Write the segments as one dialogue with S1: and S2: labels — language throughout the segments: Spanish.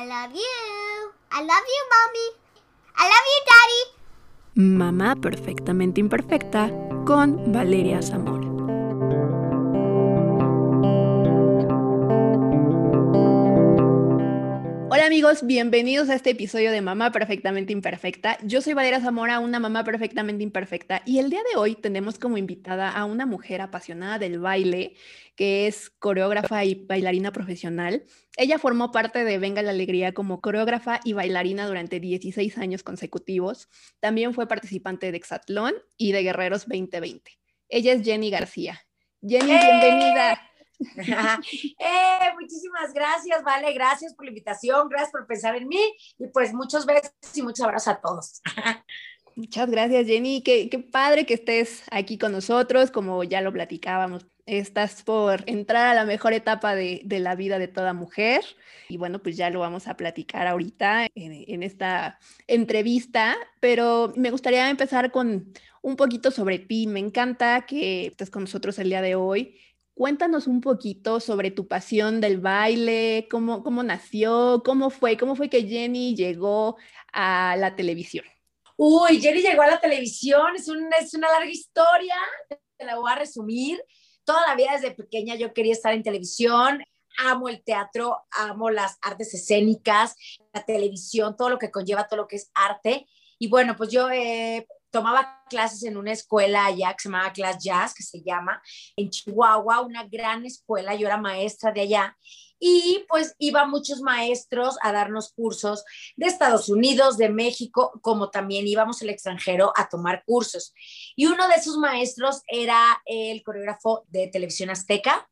S1: I love you. I love you, mommy. I love you, daddy.
S2: Mamá perfectamente imperfecta con Valeria Zamora. Amigos, bienvenidos a este episodio de Mamá Perfectamente Imperfecta. Yo soy Valeria Zamora, una mamá perfectamente imperfecta, y el día de hoy tenemos como invitada a una mujer apasionada del baile, que es coreógrafa y bailarina profesional. Ella formó parte de Venga la Alegría como coreógrafa y bailarina durante 16 años consecutivos. También fue participante de Exatlón y de Guerreros 2020. Ella es Jenny García. Jenny, bienvenida.
S3: Eh, muchísimas gracias, Vale, gracias por la invitación, gracias por pensar en mí y pues muchos besos y muchos abrazos a todos.
S2: Muchas gracias, Jenny. Qué, padre que estés aquí con nosotros, como ya lo platicábamos. Estás por entrar a la mejor etapa de, de la vida de toda mujer. Y bueno, pues ya lo vamos a platicar ahorita en, en esta entrevista. Pero me gustaría empezar con un poquito sobre ti. Me encanta que estés con nosotros el día de hoy Cuéntanos un poquito sobre tu pasión del baile, cómo, cómo nació, cómo fue, cómo fue que Jenny llegó a la televisión.
S3: Uy, Jenny llegó a la televisión, es, un, es una larga historia, te la voy a resumir. Toda la vida desde pequeña yo quería estar en televisión, amo el teatro, amo las artes escénicas, la televisión, todo lo que conlleva, todo lo que es arte. Y bueno, pues yo eh, tomaba clases en una escuela allá que se llamaba Class Jazz, que se llama, en Chihuahua, una gran escuela, yo era maestra de allá, y pues iba muchos maestros a darnos cursos de Estados Unidos, de México, como también íbamos al extranjero a tomar cursos. Y uno de esos maestros era el coreógrafo de Televisión Azteca,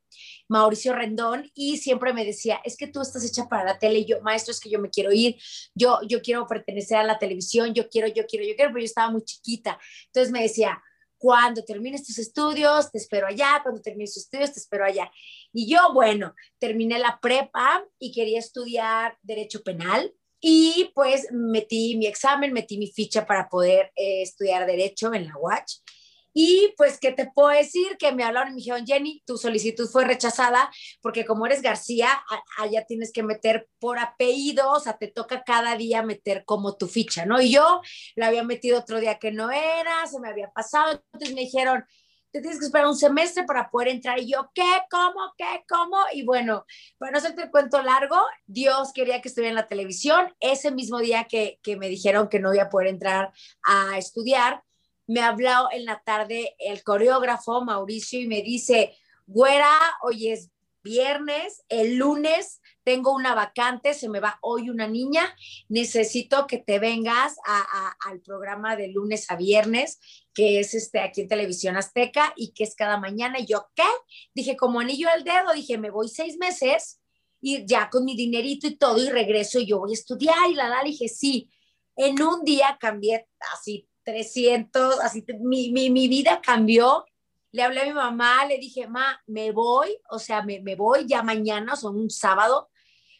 S3: Mauricio Rendón, y siempre me decía, es que tú estás hecha para la tele, y yo, maestro, es que yo me quiero ir, yo, yo quiero pertenecer a la televisión, yo quiero, yo quiero, yo quiero, pero yo estaba muy chiquita. Entonces me decía, cuando termines tus estudios, te espero allá, cuando termines tus estudios, te espero allá. Y yo, bueno, terminé la prepa y quería estudiar derecho penal. Y pues metí mi examen, metí mi ficha para poder eh, estudiar derecho en la UACH. Y pues, ¿qué te puedo decir? Que me hablaron y me dijeron, Jenny, tu solicitud fue rechazada porque como eres García, allá tienes que meter por apellido, o sea, te toca cada día meter como tu ficha, ¿no? Y yo la había metido otro día que no era, se me había pasado, entonces me dijeron, te tienes que esperar un semestre para poder entrar. Y yo, ¿qué? ¿Cómo? ¿Qué? ¿Cómo? Y bueno, para no hacerte el cuento largo, Dios quería que estuviera en la televisión. Ese mismo día que, que me dijeron que no iba a poder entrar a estudiar, me habló en la tarde el coreógrafo Mauricio y me dice, güera, hoy es viernes, el lunes tengo una vacante, se me va hoy una niña, necesito que te vengas al programa de lunes a viernes, que es este aquí en Televisión Azteca y que es cada mañana. Y yo, ¿qué? Dije, como anillo al dedo, dije, me voy seis meses y ya con mi dinerito y todo y regreso y yo voy a estudiar y la da, dije, sí. En un día cambié así 300, así, mi, mi, mi, vida cambió. Le hablé a mi mamá, le dije, ma, me voy, o sea, me, me voy ya mañana, son un sábado,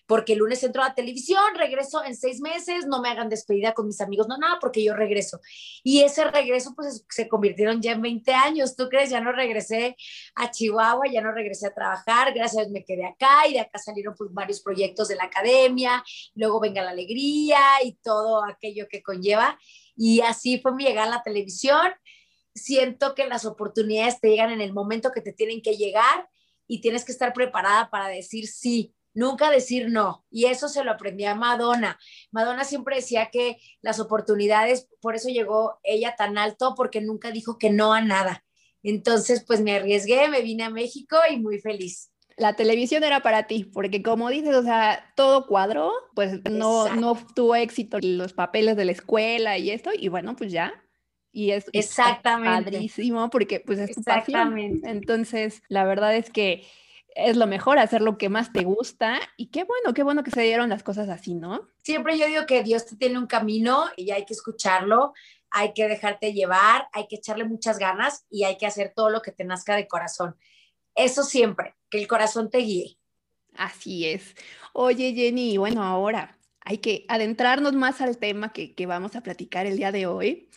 S3: porque el lunes entro a la televisión, regreso en seis meses, no me hagan despedida con mis amigos, no, nada, porque yo regreso. Y ese regreso, pues se convirtieron ya en 20 años, ¿tú crees? Ya no regresé a Chihuahua, ya no regresé a trabajar, gracias a Dios me quedé acá y de acá salieron pues, varios proyectos de la academia, luego venga la alegría y todo aquello que conlleva. Y así fue mi llegada a la televisión. Siento que las oportunidades te llegan en el momento que te tienen que llegar y tienes que estar preparada para decir sí, nunca decir no. Y eso se lo aprendí a Madonna. Madonna siempre decía que las oportunidades, por eso llegó ella tan alto, porque nunca dijo que no a nada. Entonces, pues me arriesgué, me vine a México y muy feliz
S2: la televisión era para ti, porque como dices, o sea, todo cuadro, pues no, no tuvo éxito los papeles de la escuela y esto, y bueno, pues ya. Y es
S3: Exactamente.
S2: padrísimo porque pues es tu pasión. Entonces, la verdad es que es lo mejor hacer lo que más te gusta y qué bueno, qué bueno que se dieron las cosas así, ¿no?
S3: Siempre yo digo que Dios te tiene un camino y hay que escucharlo, hay que dejarte llevar, hay que echarle muchas ganas y hay que hacer todo lo que te nazca de corazón. Eso siempre, que el corazón te guíe.
S2: Así es. Oye, Jenny, bueno, ahora hay que adentrarnos más al tema que, vamos a platicar el día de hoy.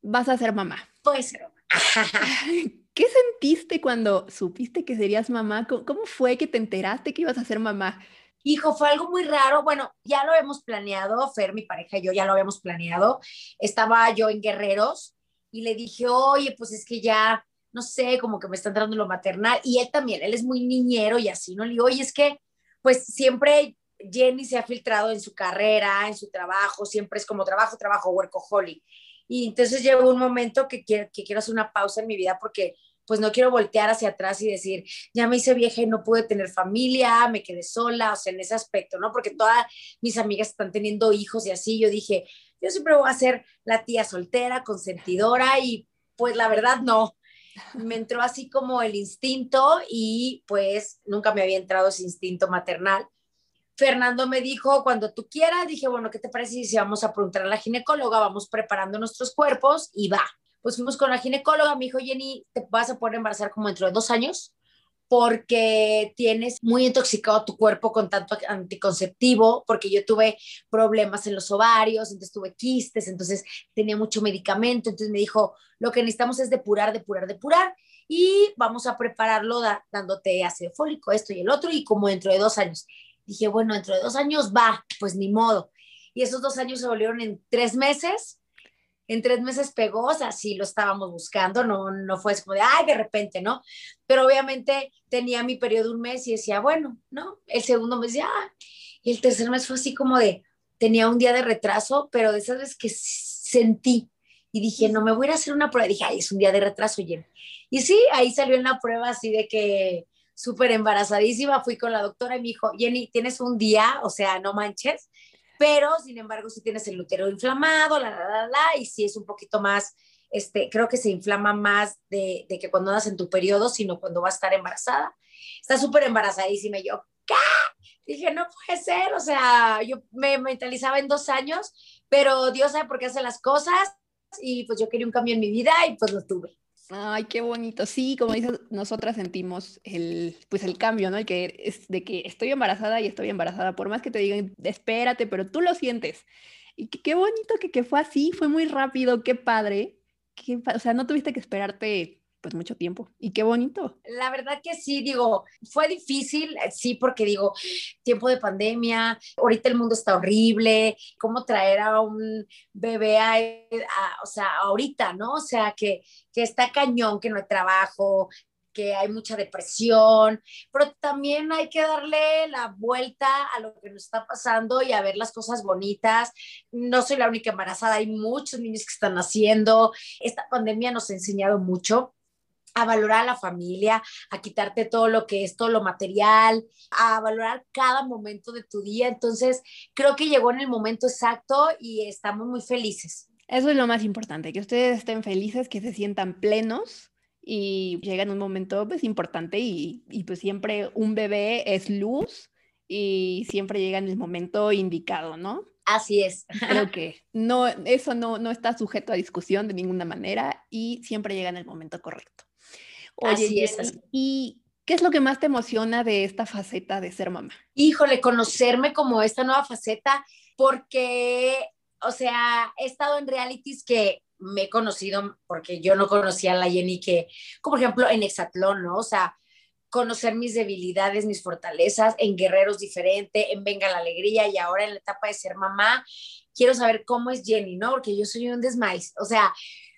S2: Vas a ser mamá.
S3: Pues
S2: ¿Qué sentiste cuando supiste que serías mamá? ¿Cómo, fue que te enteraste que ibas a ser mamá?
S3: Hijo, fue algo muy raro. Bueno, ya lo hemos planeado, Fer, mi pareja y yo ya lo habíamos planeado. Estaba yo en Guerreros y le dije, oye, pues es que ya, no sé, como que me está entrando lo maternal. Y él también, él es muy niñero y así, ¿no? Le digo, oye, es que, pues siempre Jenny se ha filtrado en su carrera, en su trabajo, siempre es como trabajo, trabajo, workaholic. Y entonces llegó un momento que quiero, que quiero hacer una pausa en mi vida porque pues no quiero voltear hacia atrás y decir, ya me hice vieja y no pude tener familia, me quedé sola, o sea, en ese aspecto, ¿no? Porque todas mis amigas están teniendo hijos y así, yo dije, yo siempre voy a ser la tía soltera, consentidora y pues la verdad no. Me entró así como el instinto y pues nunca me había entrado ese instinto maternal. Fernando me dijo, cuando tú quieras, dije, bueno, ¿qué te parece si vamos a preguntar a la ginecóloga? Vamos preparando nuestros cuerpos y va pues fuimos con la ginecóloga, me dijo, Jenny, te vas a poder embarazar como dentro de dos años porque tienes muy intoxicado tu cuerpo con tanto anticonceptivo, porque yo tuve problemas en los ovarios, entonces tuve quistes, entonces tenía mucho medicamento, entonces me dijo, lo que necesitamos es depurar, depurar, depurar, y vamos a prepararlo dándote ácido fólico, esto y el otro, y como dentro de dos años. Dije, bueno, dentro de dos años va, pues ni modo. Y esos dos años se volvieron en tres meses, en tres meses pegó, o sea, sí lo estábamos buscando, no, no fue como de, ay, de repente, ¿no? Pero obviamente tenía mi periodo un mes y decía, bueno, ¿no? El segundo mes ya, y el tercer mes fue así como de, tenía un día de retraso, pero de esas veces que sentí y dije, no, me voy a hacer una prueba. Y dije, ay, es un día de retraso, Jenny. Y sí, ahí salió una prueba así de que súper embarazadísima, fui con la doctora y me dijo, Jenny, tienes un día, o sea, no manches, pero sin embargo si tienes el útero inflamado, la, la, la, la, y si es un poquito más, este, creo que se inflama más de, de que cuando andas en tu periodo, sino cuando vas a estar embarazada. Está súper embarazadísima y yo, ¿qué? Dije, no puede ser, o sea, yo me mentalizaba en dos años, pero Dios sabe por qué hace las cosas y pues yo quería un cambio en mi vida y pues lo tuve.
S2: Ay, qué bonito. Sí, como dices, nosotras sentimos el, pues el cambio, ¿no? El que es de que estoy embarazada y estoy embarazada, por más que te digan, espérate, pero tú lo sientes. Y qué, bonito que, que, fue así, fue muy rápido, qué padre. Qué, o sea, no tuviste que esperarte pues mucho tiempo. Y qué bonito.
S3: La verdad que sí, digo, fue difícil, eh, sí, porque digo, tiempo de pandemia, ahorita el mundo está horrible, cómo traer a un bebé a, o sea, ahorita, ¿no? O sea, que, que está cañón, que no hay trabajo, que hay mucha depresión, pero también hay que darle la vuelta a lo que nos está pasando y a ver las cosas bonitas. No soy la única embarazada, hay muchos niños que están naciendo. Esta pandemia nos ha enseñado mucho a valorar a la familia, a quitarte todo lo que es, todo lo material, a valorar cada momento de tu día. Entonces, creo que llegó en el momento exacto y estamos muy felices.
S2: Eso es lo más importante, que ustedes estén felices, que se sientan plenos y llegan un momento pues importante y, y pues siempre un bebé es luz y siempre llega en el momento indicado, ¿no?
S3: Así es.
S2: Creo que no, eso no, no está sujeto a discusión de ninguna manera y siempre llega en el momento correcto.
S3: Oye, así es.
S2: ¿y qué es lo que más te emociona de esta faceta de ser mamá?
S3: Híjole, conocerme como esta nueva faceta, porque, o sea, he estado en realities que me he conocido, porque yo no conocía a la Jenny que, como por ejemplo en Exatlón, ¿no? O sea, conocer mis debilidades, mis fortalezas, en Guerreros diferente, en Venga la Alegría y ahora en la etapa de ser mamá, quiero saber cómo es Jenny, ¿no? Porque yo soy un desmais, o sea,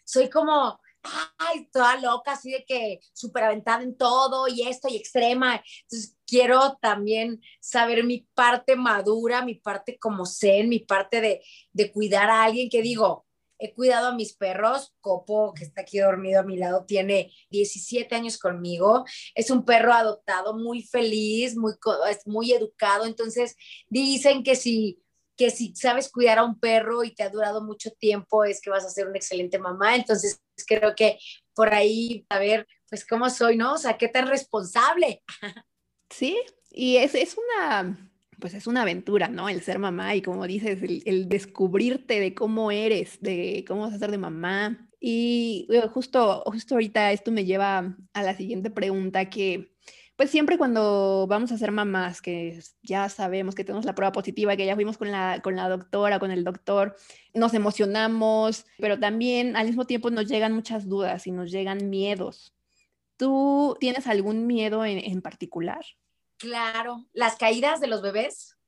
S3: soy como ay, toda loca, así de que súper aventada en todo y esto y extrema. Entonces, quiero también saber mi parte madura, mi parte como zen, mi parte de, de cuidar a alguien que digo, he cuidado a mis perros. Copo, que está aquí dormido a mi lado, tiene 17 años conmigo. Es un perro adoptado, muy feliz, muy, muy educado. Entonces, dicen que si que si sabes cuidar a un perro y te ha durado mucho tiempo, es que vas a ser una excelente mamá. Entonces, creo que por ahí, a ver, pues cómo soy, ¿no? O sea, qué tan responsable.
S2: Sí, y es, es una, pues es una aventura, ¿no? El ser mamá y como dices, el, descubrirte de cómo eres, de cómo vas a ser de mamá. Y justo, justo ahorita esto me lleva a la siguiente pregunta que pues siempre cuando vamos a ser mamás, que ya sabemos que tenemos la prueba positiva, que ya fuimos con la, con la doctora, con el doctor, nos emocionamos, pero también al mismo tiempo nos llegan muchas dudas y nos llegan miedos. ¿Tú tienes algún miedo en, en particular?
S3: Claro, las caídas de los bebés,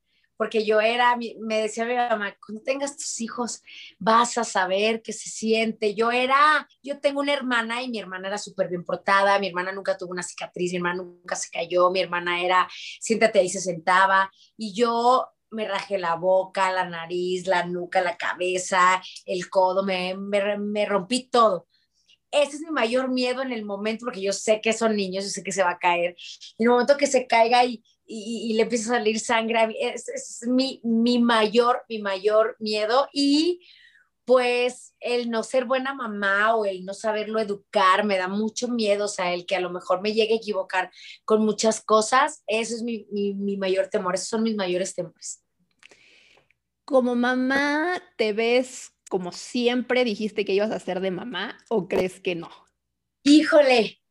S3: porque yo era, me decía mi mamá, cuando tengas tus hijos vas a saber qué se siente. Yo era, yo tengo una hermana y mi hermana era súper bien portada, mi hermana nunca tuvo una cicatriz, mi hermana nunca se cayó, mi hermana era, siéntate ahí, se sentaba, y yo me rajé la boca, la nariz, la nuca, la cabeza, el codo, me, me, me rompí todo ese es mi mayor miedo en el momento, porque yo sé que son niños, yo sé que se va a caer. En el momento que se caiga y, y, le empieza a salir sangre, es, es mi, mi, mayor, mi mayor miedo. Y pues el no ser buena mamá o el no saberlo educar me da mucho miedo, o sea, el que a lo mejor me llegue a equivocar con muchas cosas, eso es mi, mi, mi mayor temor, esos son mis mayores temores.
S2: Como mamá, ¿te ves como siempre dijiste que ibas a ser de mamá o crees que no?
S3: Híjole,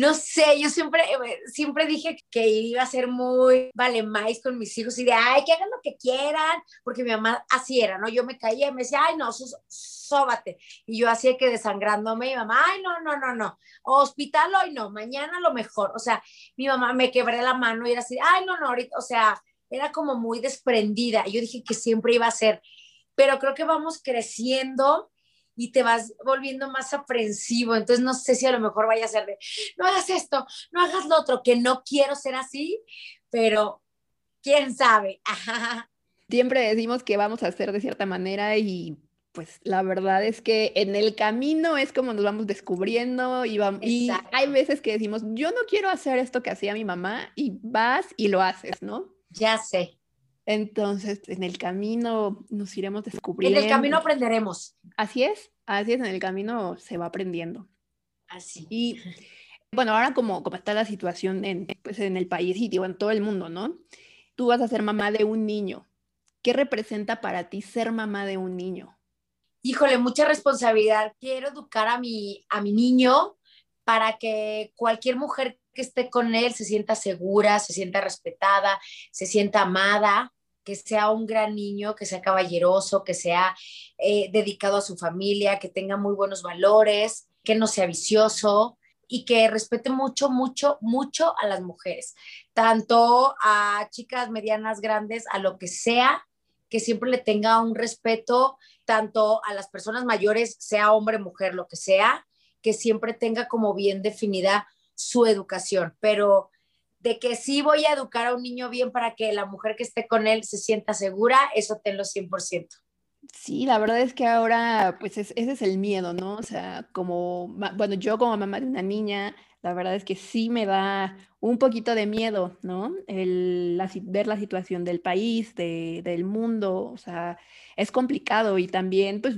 S3: no sé, yo siempre, eh, siempre dije que iba a ser muy vale más con mis hijos y de, ay, que hagan lo que quieran, porque mi mamá así era, ¿no? Yo me caía y me decía, ay, no, sóbate. Y yo hacía que desangrándome, mi mamá, ay, no, no, no, no, hospital hoy no, mañana lo mejor. O sea, mi mamá me quebré la mano y era así, ay, no, no, ahorita, o sea, era como muy desprendida. Yo dije que siempre iba a ser pero creo que vamos creciendo y te vas volviendo más aprensivo. Entonces no sé si a lo mejor vaya a ser de, no hagas esto, no hagas lo otro, que no quiero ser así, pero quién sabe.
S2: Siempre decimos que vamos a hacer de cierta manera y pues la verdad es que en el camino es como nos vamos descubriendo y, vamos, y hay veces que decimos, yo no quiero hacer esto que hacía mi mamá y vas y lo haces, ¿no?
S3: Ya sé.
S2: Entonces, en el camino nos iremos descubriendo.
S3: En el camino aprenderemos.
S2: Así es, así es, en el camino se va aprendiendo.
S3: Así.
S2: Y bueno, ahora como, como está la situación en, pues, en el país y en todo el mundo, ¿no? Tú vas a ser mamá de un niño. ¿Qué representa para ti ser mamá de un niño?
S3: Híjole, mucha responsabilidad. Quiero educar a mi, a mi niño para que cualquier mujer que esté con él se sienta segura, se sienta respetada, se sienta amada, que sea un gran niño, que sea caballeroso, que sea eh, dedicado a su familia, que tenga muy buenos valores, que no sea vicioso y que respete mucho, mucho, mucho a las mujeres, tanto a chicas medianas, grandes, a lo que sea, que siempre le tenga un respeto tanto a las personas mayores, sea hombre, mujer, lo que sea, que siempre tenga como bien definida su educación, pero de que sí voy a educar a un niño bien para que la mujer que esté con él se sienta segura, eso tenlo 100%.
S2: Sí, la verdad es que ahora, pues ese es el miedo, ¿no? O sea, como, bueno, yo como mamá de una niña, la verdad es que sí me da un poquito de miedo, ¿no? El, ver la situación del país, de, del mundo, o sea, es complicado y también, pues,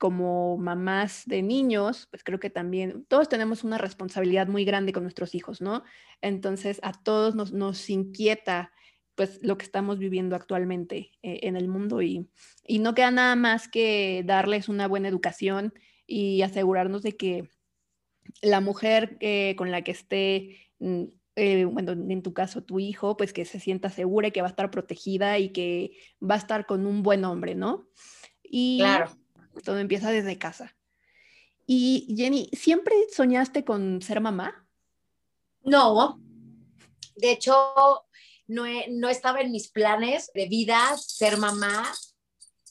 S2: como mamás de niños, pues creo que también todos tenemos una responsabilidad muy grande con nuestros hijos, ¿no? Entonces a todos nos, nos inquieta pues lo que estamos viviendo actualmente eh, en el mundo y, y, no queda nada más que darles una buena educación y asegurarnos de que la mujer con la que esté, mm, eh, bueno, en tu caso tu hijo, pues que se sienta segura y que va a estar protegida y que va a estar con un buen hombre, ¿no?
S3: Y claro
S2: todo empieza desde casa. Y Jenny, ¿siempre soñaste con ser mamá?
S3: No, de hecho, no, no estaba en mis planes de vida ser mamá.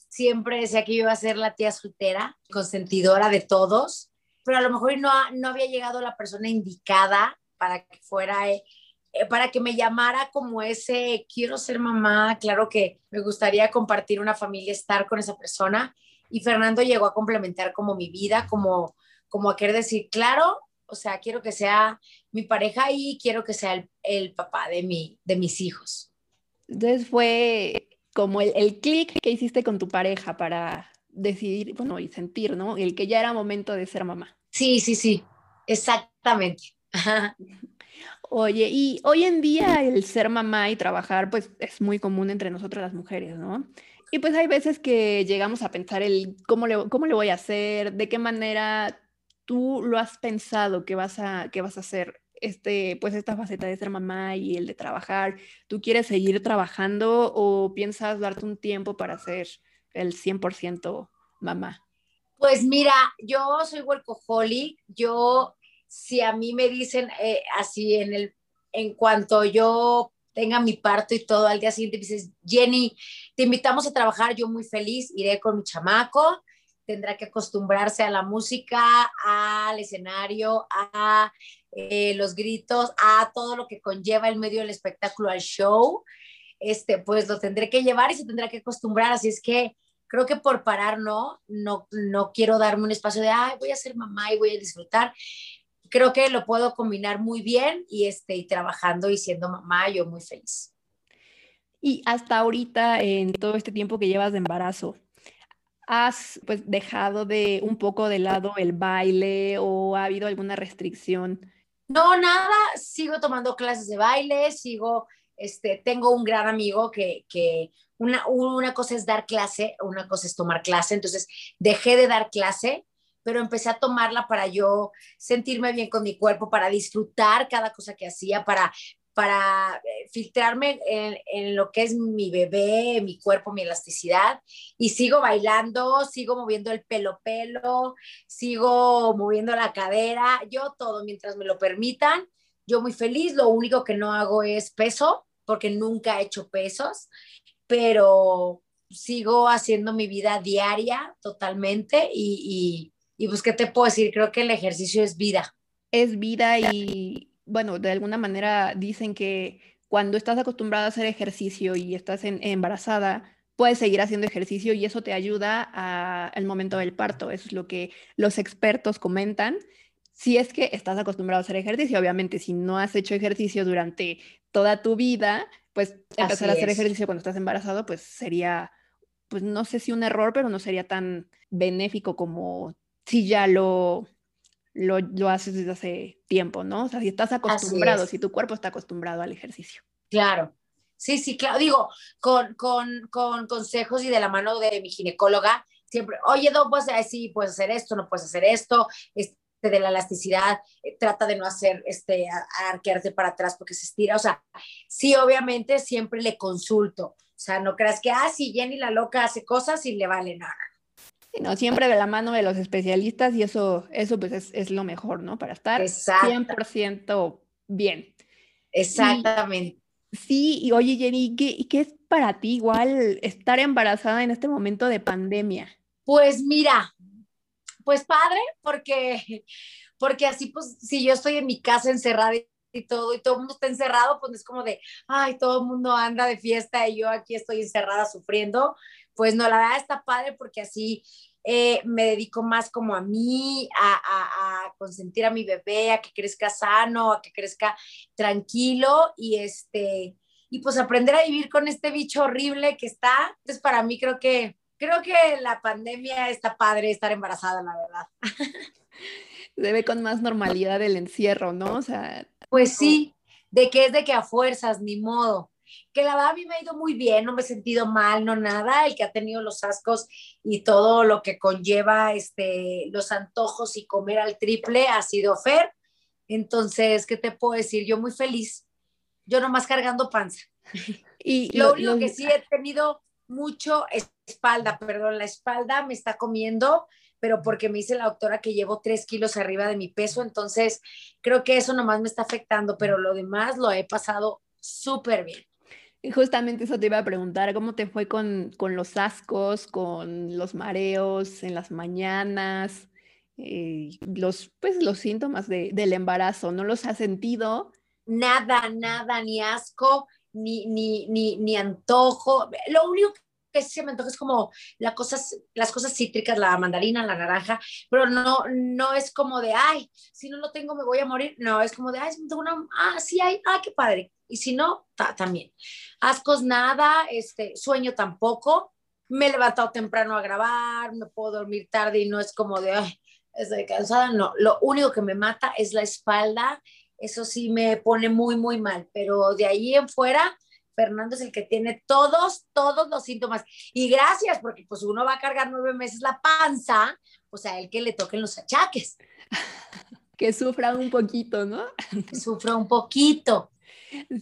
S3: Siempre decía que iba a ser la tía soltera, consentidora de todos, pero a lo mejor no, no había llegado la persona indicada para que fuera, eh, para que me llamara como ese, quiero ser mamá, claro que me gustaría compartir una familia, estar con esa persona y Fernando llegó a complementar como mi vida, como, como a querer decir, claro, o sea, quiero que sea mi pareja y quiero que sea el, papá de, mi, de mis hijos.
S2: Entonces fue como el, el clic que hiciste con tu pareja para decidir, bueno, y sentir, ¿no? El que ya era momento de ser mamá.
S3: Sí, sí, sí, exactamente.
S2: Oye, y hoy en día el ser mamá y trabajar, pues es muy común entre nosotras las mujeres, ¿no? Y pues hay veces que llegamos a pensar el cómo le, cómo le voy a hacer, de qué manera tú lo has pensado que vas a, que vas a hacer este, pues esta faceta de ser mamá y el de trabajar. ¿Tú quieres seguir trabajando o piensas darte un tiempo para ser el 100% mamá?
S3: Pues mira, yo soy workaholic, yo si a mí me dicen eh, así en el en cuanto yo tenga mi parto y todo, al día siguiente me dices, Jenny, te invitamos a trabajar, yo muy feliz, iré con mi chamaco, tendrá que acostumbrarse a la música, al escenario, a eh, los gritos, a todo lo que conlleva el medio del espectáculo, al show, este, pues lo tendré que llevar y se tendrá que acostumbrar, así es que creo que por parar no, no, no quiero darme un espacio de, ay, voy a ser mamá y voy a disfrutar. Creo que lo puedo combinar muy bien y, este, y trabajando y siendo mamá, yo muy feliz.
S2: Y hasta ahorita, en todo este tiempo que llevas de embarazo, ¿has pues dejado de un poco de lado el baile o ha habido alguna restricción?
S3: No, nada, sigo tomando clases de baile, sigo, este, tengo un gran amigo que, que una, una cosa es dar clase, una cosa es tomar clase, entonces dejé de dar clase, pero empecé a tomarla para yo sentirme bien con mi cuerpo, para disfrutar cada cosa que hacía, para, para eh, filtrarme en, en, lo que es mi bebé, mi cuerpo, mi elasticidad. Y sigo bailando, sigo moviendo el pelo pelo, sigo moviendo la cadera, yo todo mientras me lo permitan. Yo muy feliz, lo único que no hago es peso, porque nunca he hecho pesos pero sigo haciendo mi vida diaria totalmente y, y, y, pues, ¿qué te puedo decir? Creo que el ejercicio es vida.
S2: Es vida y, bueno, de alguna manera dicen que cuando estás acostumbrada a hacer ejercicio y estás en, embarazada, puedes seguir haciendo ejercicio y eso te ayuda al momento del parto. Eso es lo que los expertos comentan. Si es que estás acostumbrado a hacer ejercicio, obviamente si no has hecho ejercicio durante toda tu vida, pues empezar a hacer ejercicio cuando estás embarazado, pues sería, pues no sé si un error, pero no sería tan benéfico como si ya lo, lo, lo haces desde hace tiempo, ¿no? O sea, si estás acostumbrado, si tu cuerpo está acostumbrado al ejercicio.
S3: Claro. Sí, sí, claro. Digo, con, con, con consejos y de la mano de mi ginecóloga, siempre, oye, no puedes sí, puedes hacer esto, no puedes hacer esto, este, de la elasticidad, eh, trata de no hacer, este, arquearte para atrás porque se estira, o sea, sí, obviamente siempre le consulto, o sea, no creas que, ah, sí, Jenny la loca hace cosas y le vale nada.
S2: No, siempre de la mano de los especialistas y eso, eso pues es, es lo mejor, ¿no? Para estar Exacto. 100% bien.
S3: Exactamente.
S2: Y, sí, y oye Jenny, ¿qué, ¿qué es para ti igual estar embarazada en este momento de pandemia?
S3: Pues mira, pues padre, porque, porque así pues si yo estoy en mi casa encerrada y todo, y todo el mundo está encerrado, pues es como de, ay, todo el mundo anda de fiesta y yo aquí estoy encerrada sufriendo. Pues no, la verdad está padre porque así eh, me dedico más como a mí, a, a, a, consentir a mi bebé, a que crezca sano, a que crezca tranquilo y este, y pues aprender a vivir con este bicho horrible que está. Entonces para mí creo que creo que la pandemia está padre estar embarazada, la verdad.
S2: Se ve con más normalidad el encierro, ¿no? O sea.
S3: Pues sí, de que es de que a fuerzas, ni modo. Que la verdad a mí me ha ido muy bien, no me he sentido mal, no nada. El que ha tenido los ascos y todo lo que conlleva este, los antojos y comer al triple ha sido Fer. Entonces, ¿qué te puedo decir? Yo muy feliz. Yo nomás cargando panza. Y lo, lo único lo... que sí he tenido mucho espalda, perdón, la espalda me está comiendo, pero porque me dice la doctora que llevo tres kilos arriba de mi peso, entonces creo que eso nomás me está afectando, pero lo demás lo he pasado súper bien.
S2: Justamente eso te iba a preguntar, ¿cómo te fue con, con los ascos, con los mareos en las mañanas, eh, los, pues, los síntomas de, del embarazo? ¿No los has sentido?
S3: Nada, nada, ni asco, ni, ni, ni, ni antojo. Lo único que se me antoja es como las cosas, las cosas cítricas, la mandarina, la naranja, pero no, no es como de, ay, si no lo tengo me voy a morir. No, es como de, ay, tengo una, ah, sí hay, ah, qué padre. Y si no, ta, también. Ascos nada, este, sueño tampoco. Me he levantado temprano a grabar, me puedo dormir tarde y no es como de, ay, estoy cansada. No, lo único que me mata es la espalda. Eso sí me pone muy, muy mal, pero de ahí en fuera, Fernando es el que tiene todos, todos los síntomas. Y gracias, porque pues uno va a cargar nueve meses la panza, pues a él que le toquen los achaques.
S2: que sufra un poquito, ¿no?
S3: Que sufra un poquito.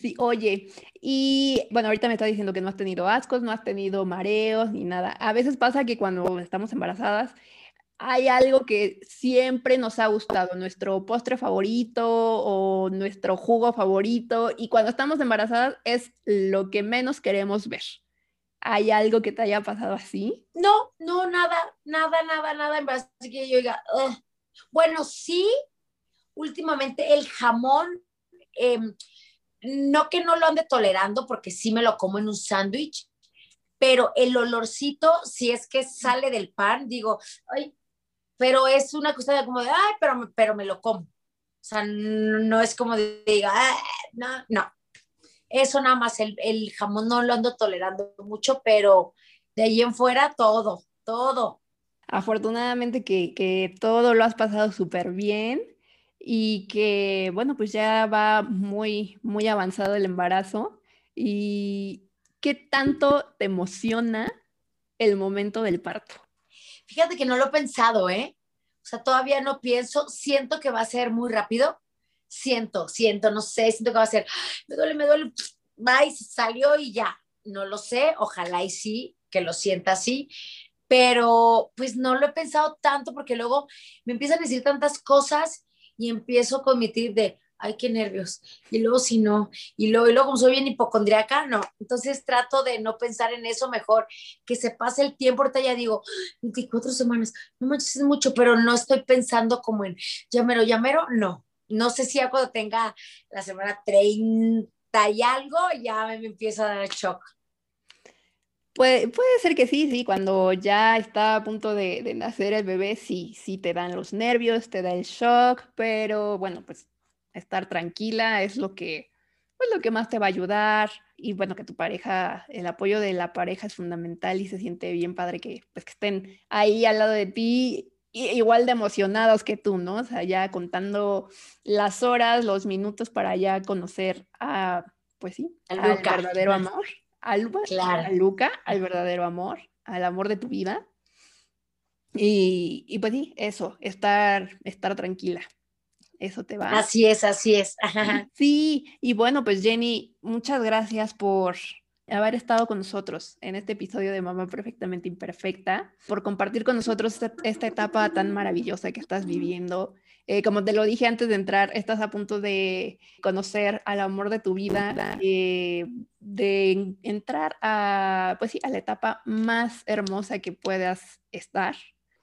S2: Sí, oye, y bueno, ahorita me está diciendo que no has tenido ascos, no has tenido mareos ni nada. A veces pasa que cuando estamos embarazadas hay algo que siempre nos ha gustado, nuestro postre favorito o nuestro jugo favorito, y cuando estamos embarazadas es lo que menos queremos ver. ¿Hay algo que te haya pasado así?
S3: No, no, nada, nada, nada, nada. Así que yo diga, bueno, sí, últimamente el jamón, em, no que no lo ande tolerando, porque sí me lo como en un sándwich, pero el olorcito, si es que sale del pan, digo, ay, pero es una cosa de como de, ay, pero, pero me lo como. O sea, no, es como de, diga, no, no. Eso nada más, el, el jamón no lo ando tolerando mucho, pero de ahí en fuera todo, todo.
S2: Afortunadamente que, que todo lo has pasado súper bien y que, bueno, pues ya va muy, muy avanzado el embarazo. ¿Y qué tanto te emociona el momento del parto?
S3: Fíjate que no lo he pensado, ¿eh? O sea, todavía no pienso, siento que va a ser muy rápido, siento, siento, no sé, siento que va a ser, me duele, me duele, y salió y ya, no lo sé, ojalá y sí, que lo sienta así, pero pues no lo he pensado tanto porque luego me empiezan a decir tantas cosas y empiezo con mi de, ay, qué nervios, y luego si no, y luego, y luego como soy bien hipocondriaca, no, entonces trato de no pensar en eso mejor, que se pase el tiempo, ahorita ya digo, 24 semanas, no manches, es mucho, pero no estoy pensando como en, llamero, llamero, no, no sé si ya cuando tenga la semana 30 y algo, ya me, empieza a dar el shock.
S2: Puede, puede, ser que sí, sí, cuando ya está a punto de, de, nacer el bebé, sí, sí te dan los nervios, te da el shock, pero bueno, pues estar tranquila es lo que, pues lo que más te va a ayudar. Y bueno, que tu pareja, el apoyo de la pareja es fundamental y se siente bien padre que, pues, que estén ahí al lado de ti igual de emocionados que tú, ¿no? O sea, ya contando las horas, los minutos para ya conocer a, pues sí, al, verdadero amor al, a Luca, al verdadero amor, al amor de tu vida. Y, y, pues sí, eso, estar, estar tranquila. Eso te va.
S3: Así es, así es.
S2: Sí, y bueno, pues Jenny, muchas gracias por haber estado con nosotros en este episodio de Mamá Perfectamente Imperfecta, por compartir con nosotros esta, etapa tan maravillosa que estás viviendo. Eh, como te lo dije antes de entrar, estás a punto de conocer al amor de tu vida, eh, de entrar a, pues sí, a la etapa más hermosa que puedas estar.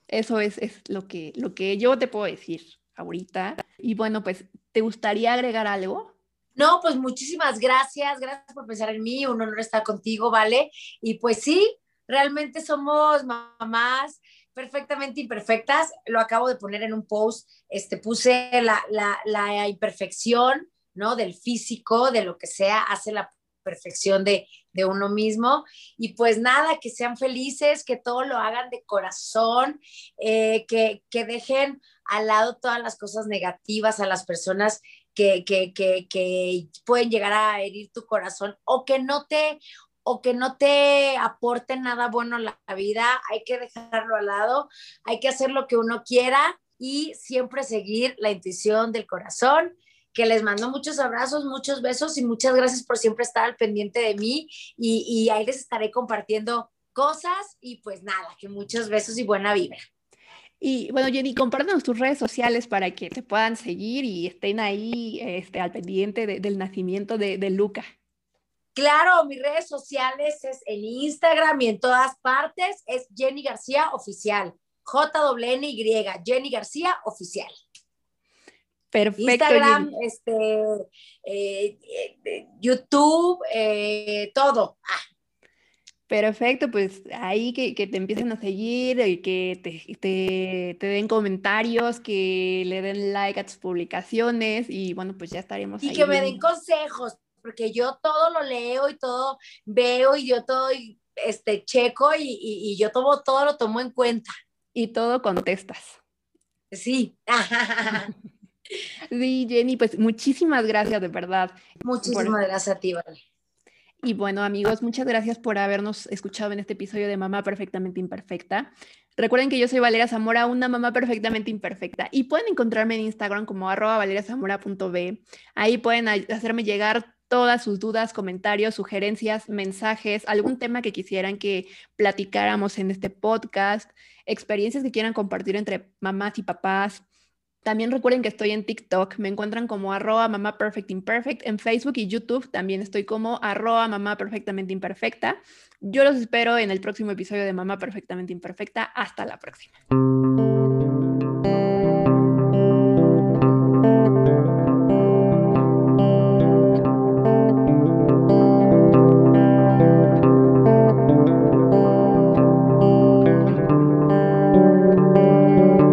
S2: Eso es, es lo, que, lo que yo te puedo decir ahorita. Y bueno, pues, ¿te gustaría agregar algo?
S3: No, pues muchísimas gracias, gracias por pensar en mí, un honor estar contigo, ¿vale? Y pues sí, realmente somos mamás perfectamente imperfectas, lo acabo de poner en un post, este, puse la, la, imperfección, ¿no? Del físico, de lo que sea, hace la perfección de, de, uno mismo. Y pues nada, que sean felices, que todo lo hagan de corazón, eh, que, que, dejen al lado todas las cosas negativas a las personas que, que, que, pueden llegar a herir tu corazón o que no te o que no te aporten nada bueno la vida, hay que dejarlo al lado, hay que hacer lo que uno quiera y siempre seguir la intuición del corazón que les mando muchos abrazos, muchos besos y muchas gracias por siempre estar al pendiente de mí y, y ahí les estaré compartiendo cosas y pues nada, que muchos besos y buena vibra.
S2: Y bueno, Jenny, compártanos tus redes sociales para que te puedan seguir y estén ahí este, al pendiente del nacimiento de, de, Luca.
S3: Claro, mis redes sociales es en Instagram y en todas partes es Jenny García Oficial. J-N-Y, Jenny García Oficial.
S2: Perfecto.
S3: Instagram, este, eh, eh, YouTube, eh, todo. Ah.
S2: Perfecto, pues ahí que, que, te empiecen a seguir, que te, te, te, den comentarios, que le den like a tus publicaciones y bueno, pues ya estaremos.
S3: Y que me den consejos, porque yo todo lo leo y todo veo y yo todo este, checo y, y, y yo todo, todo lo tomo en cuenta.
S2: Y todo contestas.
S3: Sí.
S2: Sí, Jenny, pues muchísimas gracias de verdad.
S3: Muchísimas gracias a ti, Vale.
S2: Y bueno, amigos, muchas gracias por habernos escuchado en este episodio de Mamá Perfectamente Imperfecta. Recuerden que yo soy Valeria Zamora, una mamá perfectamente imperfecta. Y pueden encontrarme en Instagram como arroba valeriazamora.b. Ahí pueden hacerme llegar todas sus dudas, comentarios, sugerencias, mensajes, algún tema que quisieran que platicáramos en este podcast, experiencias que quieran compartir entre mamás y papás. También recuerden que estoy en TikTok, me encuentran como arroba mamá perfect imperfect. En Facebook y YouTube también estoy como arroba mamá perfectamente imperfecta. Yo los espero en el próximo episodio de Mamá Perfectamente Imperfecta. Hasta la próxima.